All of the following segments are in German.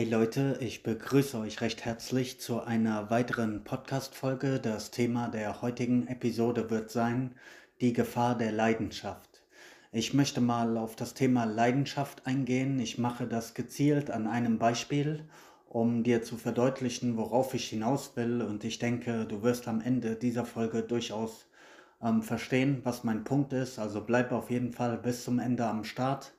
Hey Leute, ich begrüße euch recht herzlich zu einer weiteren Podcast-Folge. Das Thema der heutigen Episode wird sein die Gefahr der Leidenschaft. Ich möchte mal auf das Thema Leidenschaft eingehen. Ich mache das gezielt an einem Beispiel, um dir zu verdeutlichen, worauf ich hinaus will. Und ich denke, du wirst am Ende dieser Folge durchaus ähm, verstehen, was mein Punkt ist. Also bleib auf jeden Fall bis zum Ende am Start.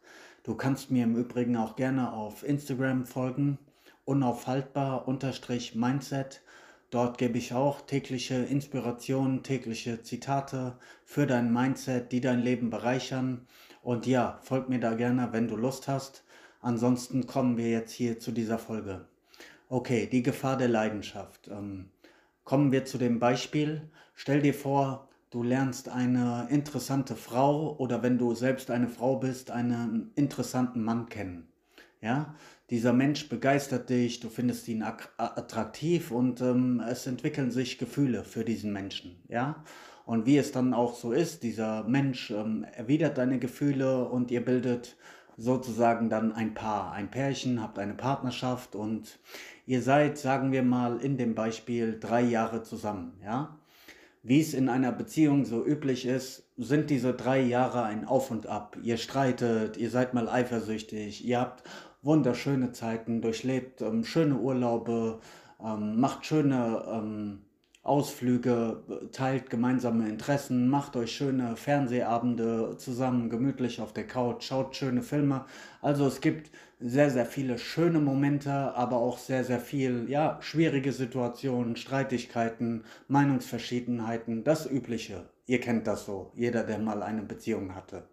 Du kannst mir im Übrigen auch gerne auf Instagram folgen, unaufhaltbar-mindset. Dort gebe ich auch tägliche Inspirationen, tägliche Zitate für dein Mindset, die dein Leben bereichern. Und ja, folg mir da gerne, wenn du Lust hast. Ansonsten kommen wir jetzt hier zu dieser Folge. Okay, die Gefahr der Leidenschaft. Ähm, kommen wir zu dem Beispiel. Stell dir vor, du lernst eine interessante Frau oder wenn du selbst eine Frau bist, einen interessanten Mann kennen. Ja, dieser Mensch begeistert dich, du findest ihn attraktiv und ähm, es entwickeln sich Gefühle für diesen Menschen. Ja, und wie es dann auch so ist, dieser Mensch ähm, erwidert deine Gefühle und ihr bildet sozusagen dann ein Paar, ein Pärchen, habt eine Partnerschaft und ihr seid, sagen wir mal in dem Beispiel, drei Jahre zusammen. Ja, wie es in einer Beziehung so üblich ist, sind diese drei Jahre ein Auf und Ab. Ihr streitet, ihr seid mal eifersüchtig, ihr habt wunderschöne Zeiten, durchlebt ähm, schöne Urlaube, ähm, macht schöne ähm, Ausflüge, teilt gemeinsame Interessen, macht euch schöne Fernsehabende zusammen, gemütlich auf der Couch, schaut schöne Filme. Also es gibt sehr, sehr viele schöne Momente, aber auch sehr, sehr viel, ja, schwierige Situationen, Streitigkeiten, Meinungsverschiedenheiten, das Übliche. Ihr kennt das so, jeder, der mal eine Beziehung hatte.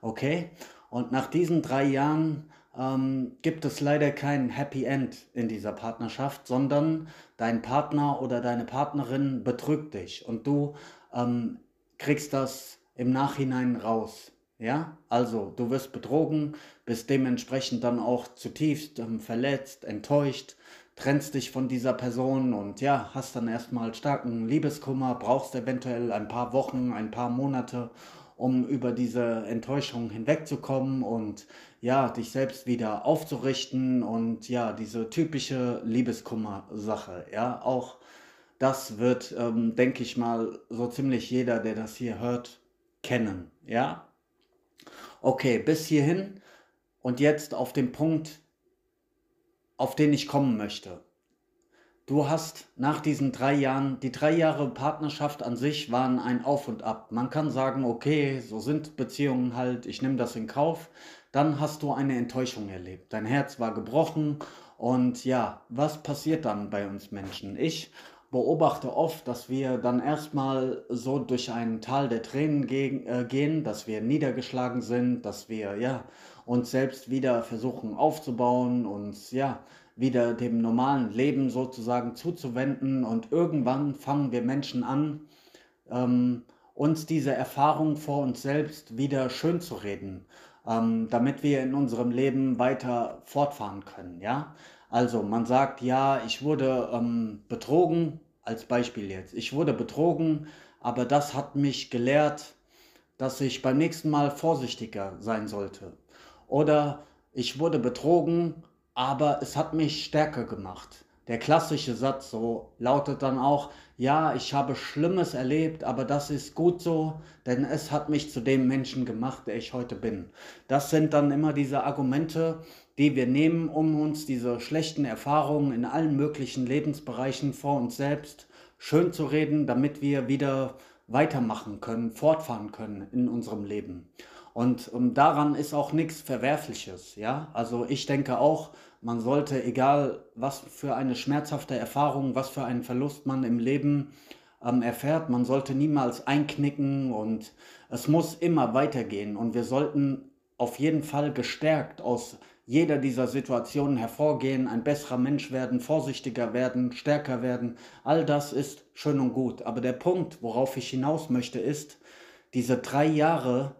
Okay? Und nach diesen drei Jahren ähm, gibt es leider kein Happy End in dieser Partnerschaft, sondern dein Partner oder deine Partnerin betrügt dich und du ähm, kriegst das im Nachhinein raus. Ja, also du wirst betrogen, bist dementsprechend dann auch zutiefst ähm, verletzt, enttäuscht, trennst dich von dieser Person und ja, hast dann erstmal starken Liebeskummer, brauchst eventuell ein paar Wochen, ein paar Monate, um über diese Enttäuschung hinwegzukommen und ja, dich selbst wieder aufzurichten und ja, diese typische Liebeskummer-Sache, ja, auch das wird, ähm, denke ich mal, so ziemlich jeder, der das hier hört, kennen, ja. Okay, bis hierhin und jetzt auf den Punkt, auf den ich kommen möchte. Du hast nach diesen drei Jahren, die drei Jahre Partnerschaft an sich waren ein Auf und Ab. Man kann sagen, okay, so sind Beziehungen halt, ich nehme das in Kauf. Dann hast du eine Enttäuschung erlebt. Dein Herz war gebrochen und ja, was passiert dann bei uns Menschen? Ich beobachte oft, dass wir dann erstmal so durch ein Tal der Tränen gehen, äh, gehen, dass wir niedergeschlagen sind, dass wir ja uns selbst wieder versuchen aufzubauen, uns ja wieder dem normalen Leben sozusagen zuzuwenden und irgendwann fangen wir Menschen an, ähm, uns diese Erfahrung vor uns selbst wieder schön zu reden, ähm, damit wir in unserem Leben weiter fortfahren können. Ja, also man sagt, ja, ich wurde ähm, betrogen, als Beispiel jetzt. Ich wurde betrogen, aber das hat mich gelehrt, dass ich beim nächsten Mal vorsichtiger sein sollte. Oder ich wurde betrogen, aber es hat mich stärker gemacht. Der klassische Satz so lautet dann auch, ja, ich habe Schlimmes erlebt, aber das ist gut so, denn es hat mich zu dem Menschen gemacht, der ich heute bin. Das sind dann immer diese Argumente, die wir nehmen, um uns diese schlechten Erfahrungen in allen möglichen Lebensbereichen vor uns selbst schön zu reden, damit wir wieder weitermachen können, fortfahren können in unserem Leben. Und ähm, daran ist auch nichts Verwerfliches, ja. Also ich denke auch, man sollte, egal was für eine schmerzhafte Erfahrung, was für einen Verlust man im Leben ähm, erfährt, man sollte niemals einknicken und es muss immer weitergehen. Und wir sollten auf jeden Fall gestärkt aus jeder dieser Situationen hervorgehen, ein besserer Mensch werden, vorsichtiger werden, stärker werden. All das ist schön und gut. Aber der Punkt, worauf ich hinaus möchte, ist, diese drei Jahre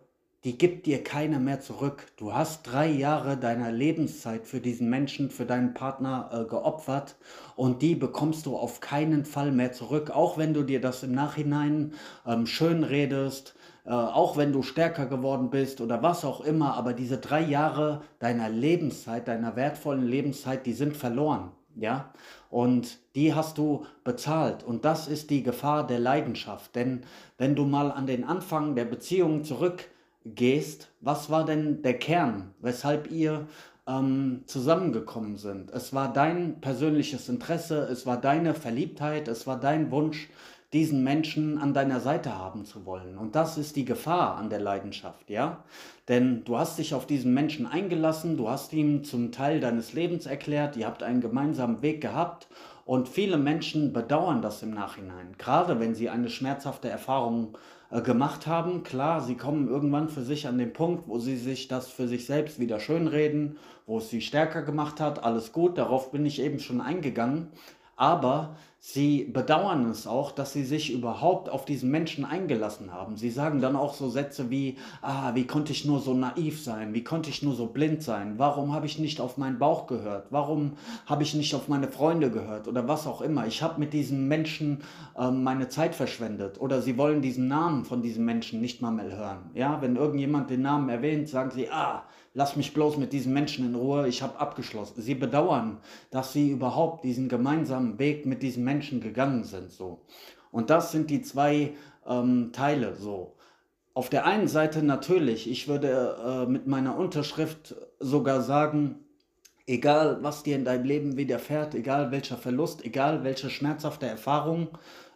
die gibt dir keiner mehr zurück. Du hast drei Jahre deiner Lebenszeit für diesen Menschen, für deinen Partner äh, geopfert und die bekommst du auf keinen Fall mehr zurück, auch wenn du dir das im Nachhinein ähm, schön redest, äh, auch wenn du stärker geworden bist oder was auch immer, aber diese drei Jahre deiner Lebenszeit, deiner wertvollen Lebenszeit, die sind verloren. Ja, und die hast du bezahlt. Und das ist die Gefahr der Leidenschaft. Denn wenn du mal an den Anfang der Beziehung zurück gehst, was war denn der Kern, weshalb ihr ähm, zusammengekommen sind? Es war dein persönliches Interesse, es war deine Verliebtheit, es war dein Wunsch, diesen Menschen an deiner Seite haben zu wollen. Und das ist die Gefahr an der Leidenschaft, ja? Denn du hast dich auf diesen Menschen eingelassen, du hast ihm zum Teil deines Lebens erklärt, ihr habt einen gemeinsamen Weg gehabt und viele Menschen bedauern das im Nachhinein, gerade wenn sie eine schmerzhafte Erfahrung äh, gemacht haben. Klar, sie kommen irgendwann für sich an den Punkt, wo sie sich das für sich selbst wieder schönreden, wo es sie stärker gemacht hat. Alles gut, darauf bin ich eben schon eingegangen aber sie bedauern es auch, dass sie sich überhaupt auf diesen Menschen eingelassen haben. Sie sagen dann auch so Sätze wie, ah, wie konnte ich nur so naiv sein? Wie konnte ich nur so blind sein? Warum habe ich nicht auf meinen Bauch gehört? Warum habe ich nicht auf meine Freunde gehört? Oder was auch immer. Ich habe mit diesen Menschen äh, meine Zeit verschwendet. Oder sie wollen diesen Namen von diesem Menschen nicht mal mehr hören. Ja, wenn irgendjemand den Namen erwähnt, sagen sie, ah, lass mich bloß mit diesen Menschen in Ruhe, ich habe abgeschlossen. Sie bedauern, dass sie überhaupt diesen gemeinsamen Weg mit diesen Menschen gegangen sind. So. Und das sind die zwei ähm, Teile so. Auf der einen Seite natürlich, ich würde äh, mit meiner Unterschrift sogar sagen, egal was dir in deinem Leben widerfährt, egal welcher Verlust, egal welche schmerzhafte Erfahrung,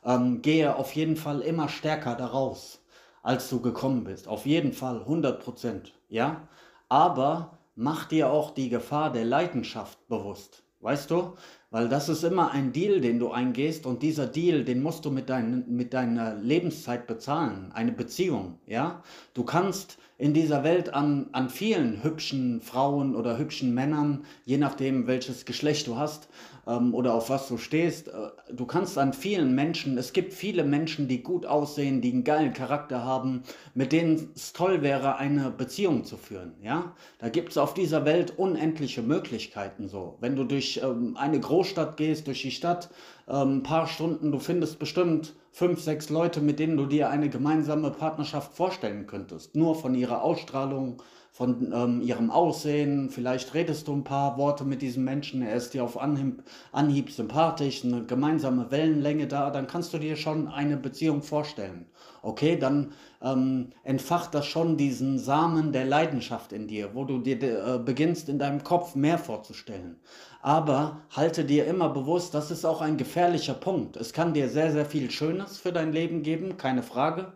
ähm, gehe auf jeden Fall immer stärker daraus, als du gekommen bist. Auf jeden Fall, 100 Prozent, ja aber mach dir auch die Gefahr der Leidenschaft bewusst. Weißt du? Weil das ist immer ein Deal, den du eingehst und dieser Deal, den musst du mit, dein, mit deiner Lebenszeit bezahlen. Eine Beziehung, ja? Du kannst in dieser Welt an, an vielen hübschen Frauen oder hübschen Männern, je nachdem welches Geschlecht du hast ähm, oder auf was du stehst, äh, du kannst an vielen Menschen, es gibt viele Menschen, die gut aussehen, die einen geilen Charakter haben, mit denen es toll wäre, eine Beziehung zu führen, ja? Da gibt es auf dieser Welt unendliche Möglichkeiten so. Wenn du durch ähm, eine Großstadt gehst, durch die Stadt, ein paar Stunden, du findest bestimmt fünf, sechs Leute, mit denen du dir eine gemeinsame Partnerschaft vorstellen könntest. Nur von ihrer Ausstrahlung, von ähm, ihrem Aussehen. Vielleicht redest du ein paar Worte mit diesem Menschen, er ist dir auf Anhieb, Anhieb sympathisch, eine gemeinsame Wellenlänge da, dann kannst du dir schon eine Beziehung vorstellen. Okay, dann ähm, entfacht das schon diesen Samen der Leidenschaft in dir, wo du dir äh, beginnst in deinem Kopf mehr vorzustellen. Aber halte dir immer bewusst, das ist auch ein gefährlicher Punkt. Es kann dir sehr, sehr viel Schönes für dein Leben geben, keine Frage.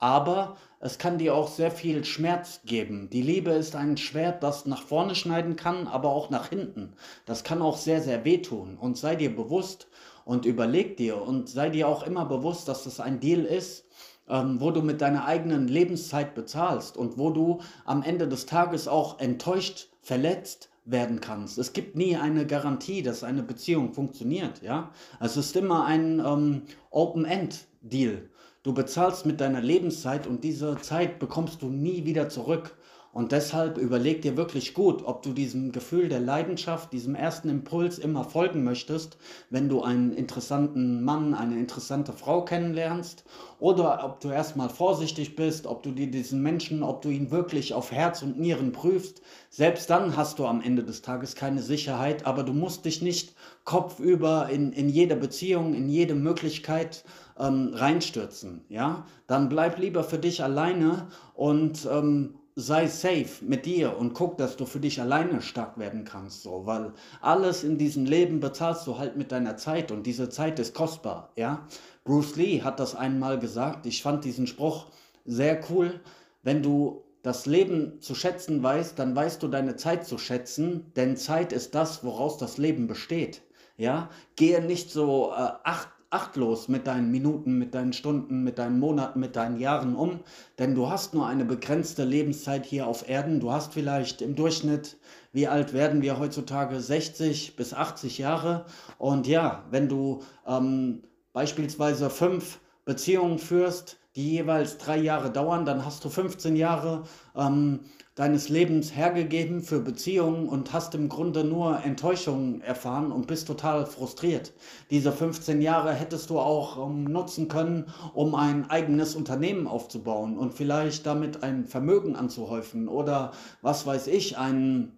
Aber es kann dir auch sehr viel Schmerz geben. Die Liebe ist ein Schwert, das nach vorne schneiden kann, aber auch nach hinten. Das kann auch sehr, sehr wehtun. Und sei dir bewusst und überleg dir und sei dir auch immer bewusst, dass das ein Deal ist, ähm, wo du mit deiner eigenen Lebenszeit bezahlst und wo du am Ende des Tages auch enttäuscht, verletzt werden kannst. Es gibt nie eine Garantie, dass eine Beziehung funktioniert. Ja? Es ist immer ein ähm, Open-End-Deal. Du bezahlst mit deiner Lebenszeit und diese Zeit bekommst du nie wieder zurück. Und deshalb überleg dir wirklich gut, ob du diesem Gefühl der Leidenschaft, diesem ersten Impuls immer folgen möchtest, wenn du einen interessanten Mann, eine interessante Frau kennenlernst, oder ob du erstmal vorsichtig bist, ob du dir diesen Menschen, ob du ihn wirklich auf Herz und Nieren prüfst. Selbst dann hast du am Ende des Tages keine Sicherheit, aber du musst dich nicht kopfüber in, in jede Beziehung, in jede Möglichkeit ähm, reinstürzen. Ja? Dann bleib lieber für dich alleine und ähm, sei safe mit dir und guck, dass du für dich alleine stark werden kannst, so, weil alles in diesem Leben bezahlst du halt mit deiner Zeit und diese Zeit ist kostbar, ja. Bruce Lee hat das einmal gesagt, ich fand diesen Spruch sehr cool, wenn du das Leben zu schätzen weißt, dann weißt du deine Zeit zu schätzen, denn Zeit ist das, woraus das Leben besteht, ja. Gehe nicht so äh, acht achtlos mit deinen Minuten, mit deinen Stunden, mit deinen Monaten, mit deinen Jahren um, denn du hast nur eine begrenzte Lebenszeit hier auf Erden. Du hast vielleicht im Durchschnitt, wie alt werden wir heutzutage, 60 bis 80 Jahre. Und ja, wenn du ähm, beispielsweise fünf Beziehungen führst, die jeweils drei Jahre dauern, dann hast du 15 Jahre ähm, deines Lebens hergegeben für Beziehungen und hast im Grunde nur Enttäuschungen erfahren und bist total frustriert. Diese 15 Jahre hättest du auch ähm, nutzen können, um ein eigenes Unternehmen aufzubauen und vielleicht damit ein Vermögen anzuhäufen oder was weiß ich, ein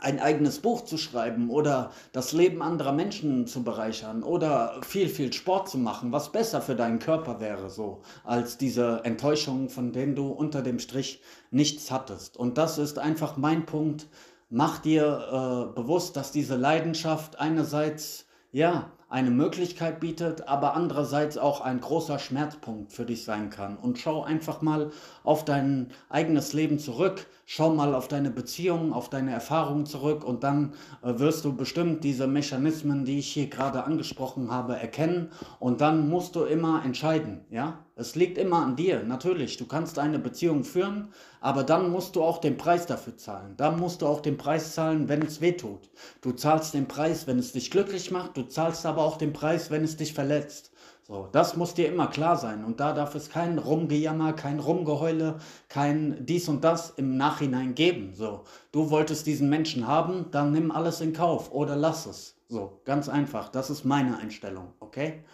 ein eigenes Buch zu schreiben oder das Leben anderer Menschen zu bereichern oder viel, viel Sport zu machen, was besser für deinen Körper wäre, so als diese Enttäuschungen, von denen du unter dem Strich nichts hattest. Und das ist einfach mein Punkt. Mach dir äh, bewusst, dass diese Leidenschaft einerseits, ja, eine Möglichkeit bietet, aber andererseits auch ein großer Schmerzpunkt für dich sein kann. Und schau einfach mal auf dein eigenes Leben zurück, schau mal auf deine Beziehungen, auf deine Erfahrungen zurück und dann äh, wirst du bestimmt diese Mechanismen, die ich hier gerade angesprochen habe, erkennen und dann musst du immer entscheiden, ja? Es liegt immer an dir, natürlich. Du kannst eine Beziehung führen, aber dann musst du auch den Preis dafür zahlen. Dann musst du auch den Preis zahlen, wenn es weh tut. Du zahlst den Preis, wenn es dich glücklich macht, du zahlst aber auch den Preis, wenn es dich verletzt. So, das muss dir immer klar sein. Und da darf es kein Rumgejammer, kein Rumgeheule, kein dies und das im Nachhinein geben. So, du wolltest diesen Menschen haben, dann nimm alles in Kauf oder lass es. So, ganz einfach. Das ist meine Einstellung, okay?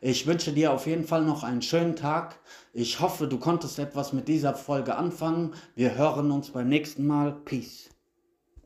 Ich wünsche dir auf jeden Fall noch einen schönen Tag. Ich hoffe, du konntest etwas mit dieser Folge anfangen. Wir hören uns beim nächsten Mal. Peace.